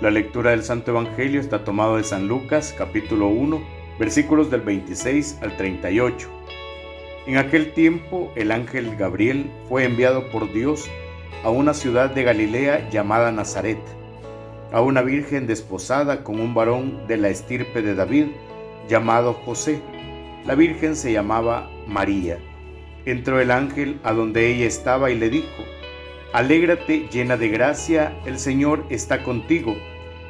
La lectura del Santo Evangelio está tomado de San Lucas capítulo 1 versículos del 26 al 38. En aquel tiempo el ángel Gabriel fue enviado por Dios a una ciudad de Galilea llamada Nazaret, a una virgen desposada con un varón de la estirpe de David llamado José. La virgen se llamaba María. Entró el ángel a donde ella estaba y le dijo, Alégrate llena de gracia, el Señor está contigo.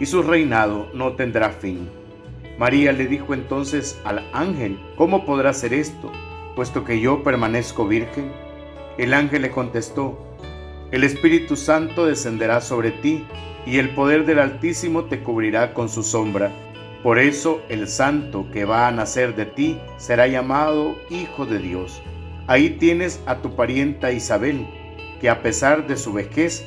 y su reinado no tendrá fin. María le dijo entonces al ángel, ¿cómo podrá ser esto, puesto que yo permanezco virgen? El ángel le contestó, el Espíritu Santo descenderá sobre ti, y el poder del Altísimo te cubrirá con su sombra. Por eso el santo que va a nacer de ti será llamado Hijo de Dios. Ahí tienes a tu parienta Isabel, que a pesar de su vejez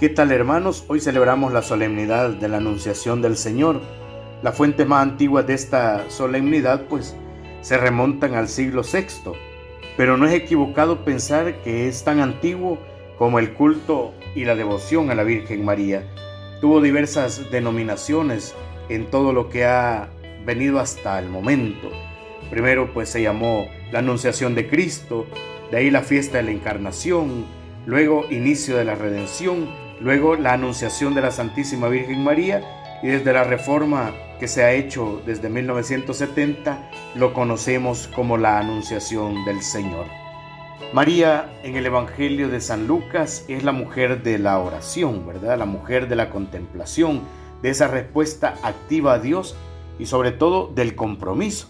¿Qué tal hermanos? Hoy celebramos la solemnidad de la Anunciación del Señor. La fuente más antigua de esta solemnidad pues se remontan al siglo VI, pero no es equivocado pensar que es tan antiguo como el culto y la devoción a la Virgen María. Tuvo diversas denominaciones en todo lo que ha venido hasta el momento. Primero pues se llamó la Anunciación de Cristo, de ahí la fiesta de la Encarnación, luego inicio de la redención luego la anunciación de la Santísima Virgen María y desde la reforma que se ha hecho desde 1970 lo conocemos como la anunciación del Señor. María en el Evangelio de San Lucas es la mujer de la oración, ¿verdad? La mujer de la contemplación, de esa respuesta activa a Dios y sobre todo del compromiso.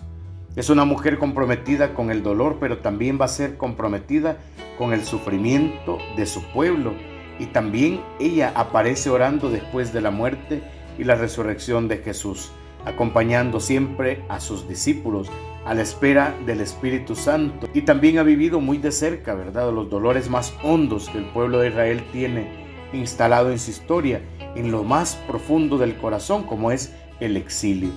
Es una mujer comprometida con el dolor, pero también va a ser comprometida con el sufrimiento de su pueblo y también ella aparece orando después de la muerte y la resurrección de Jesús, acompañando siempre a sus discípulos a la espera del Espíritu Santo. Y también ha vivido muy de cerca, ¿verdad?, los dolores más hondos que el pueblo de Israel tiene instalado en su historia, en lo más profundo del corazón, como es el exilio.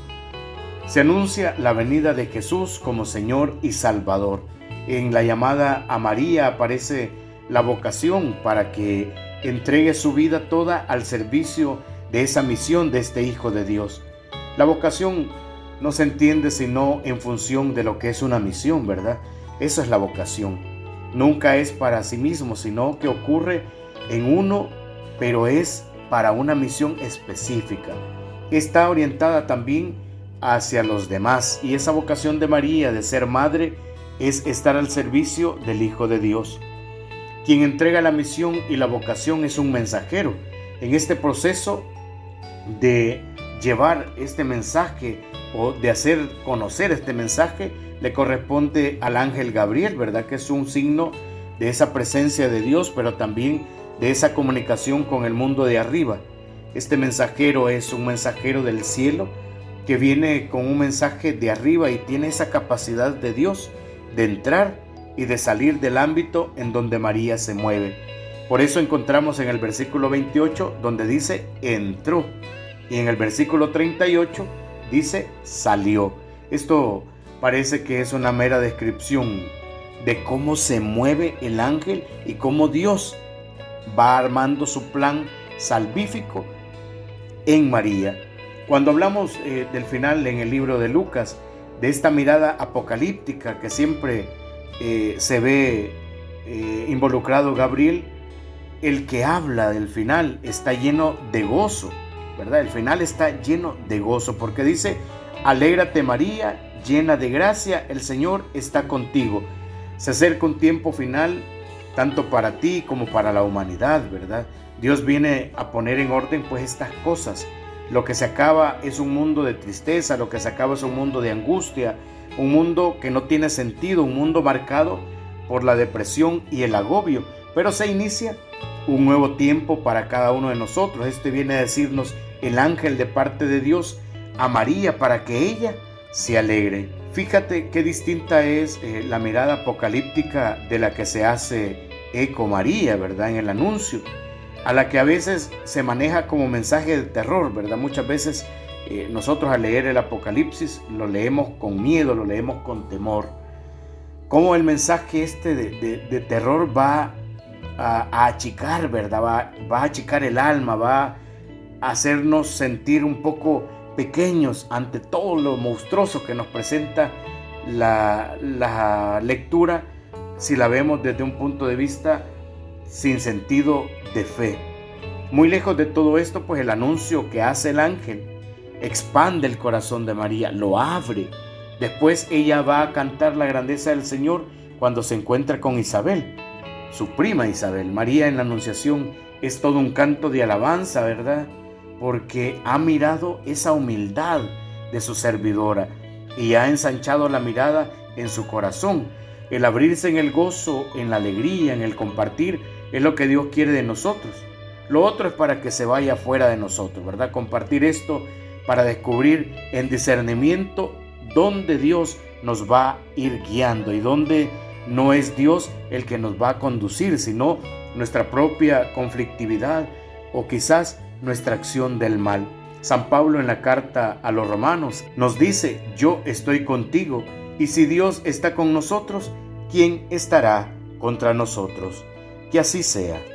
Se anuncia la venida de Jesús como Señor y Salvador. En la llamada a María aparece la vocación para que entregue su vida toda al servicio de esa misión de este Hijo de Dios. La vocación no se entiende sino en función de lo que es una misión, ¿verdad? Esa es la vocación. Nunca es para sí mismo, sino que ocurre en uno, pero es para una misión específica. Está orientada también hacia los demás y esa vocación de María de ser madre es estar al servicio del Hijo de Dios. Quien entrega la misión y la vocación es un mensajero. En este proceso de llevar este mensaje o de hacer conocer este mensaje, le corresponde al ángel Gabriel, ¿verdad? Que es un signo de esa presencia de Dios, pero también de esa comunicación con el mundo de arriba. Este mensajero es un mensajero del cielo que viene con un mensaje de arriba y tiene esa capacidad de Dios de entrar y de salir del ámbito en donde María se mueve. Por eso encontramos en el versículo 28 donde dice entró y en el versículo 38 dice salió. Esto parece que es una mera descripción de cómo se mueve el ángel y cómo Dios va armando su plan salvífico en María. Cuando hablamos eh, del final en el libro de Lucas, de esta mirada apocalíptica que siempre eh, se ve eh, involucrado Gabriel, el que habla del final está lleno de gozo. ¿verdad? El final está lleno de gozo porque dice, alégrate María, llena de gracia, el Señor está contigo. Se acerca un tiempo final tanto para ti como para la humanidad, ¿verdad? Dios viene a poner en orden pues estas cosas. Lo que se acaba es un mundo de tristeza, lo que se acaba es un mundo de angustia, un mundo que no tiene sentido, un mundo marcado por la depresión y el agobio, pero se inicia un nuevo tiempo para cada uno de nosotros. Este viene a decirnos el ángel de parte de Dios a María para que ella se alegre. Fíjate qué distinta es eh, la mirada apocalíptica de la que se hace eco María, ¿verdad? En el anuncio, a la que a veces se maneja como mensaje de terror, ¿verdad? Muchas veces eh, nosotros al leer el Apocalipsis lo leemos con miedo, lo leemos con temor. Cómo el mensaje este de, terror va a, achicar, ¿verdad? Va, va a achicar el alma, va a hacernos sentir un poco pequeños ante todo lo monstruoso que nos presenta la, la, lectura si la vemos desde un punto de vista sin sentido de fe. Muy lejos de todo esto, pues el anuncio que hace el ángel expande el corazón de María, lo abre. Después ella va a cantar la grandeza del Señor cuando se encuentra con Isabel, su prima Isabel. María en la Anunciación es todo un canto de alabanza, ¿verdad? porque ha mirado esa humildad de su servidora y ha ensanchado la mirada en su corazón. El abrirse en el gozo, en la alegría, en el compartir, es lo que Dios quiere de nosotros. Lo otro es para que se vaya fuera de nosotros, ¿verdad? Compartir esto para descubrir en discernimiento dónde Dios nos va a ir guiando y dónde no es Dios el que nos va a conducir, sino nuestra propia conflictividad o quizás nuestra acción del mal. San Pablo en la carta a los romanos nos dice, yo estoy contigo, y si Dios está con nosotros, ¿quién estará contra nosotros? Que así sea.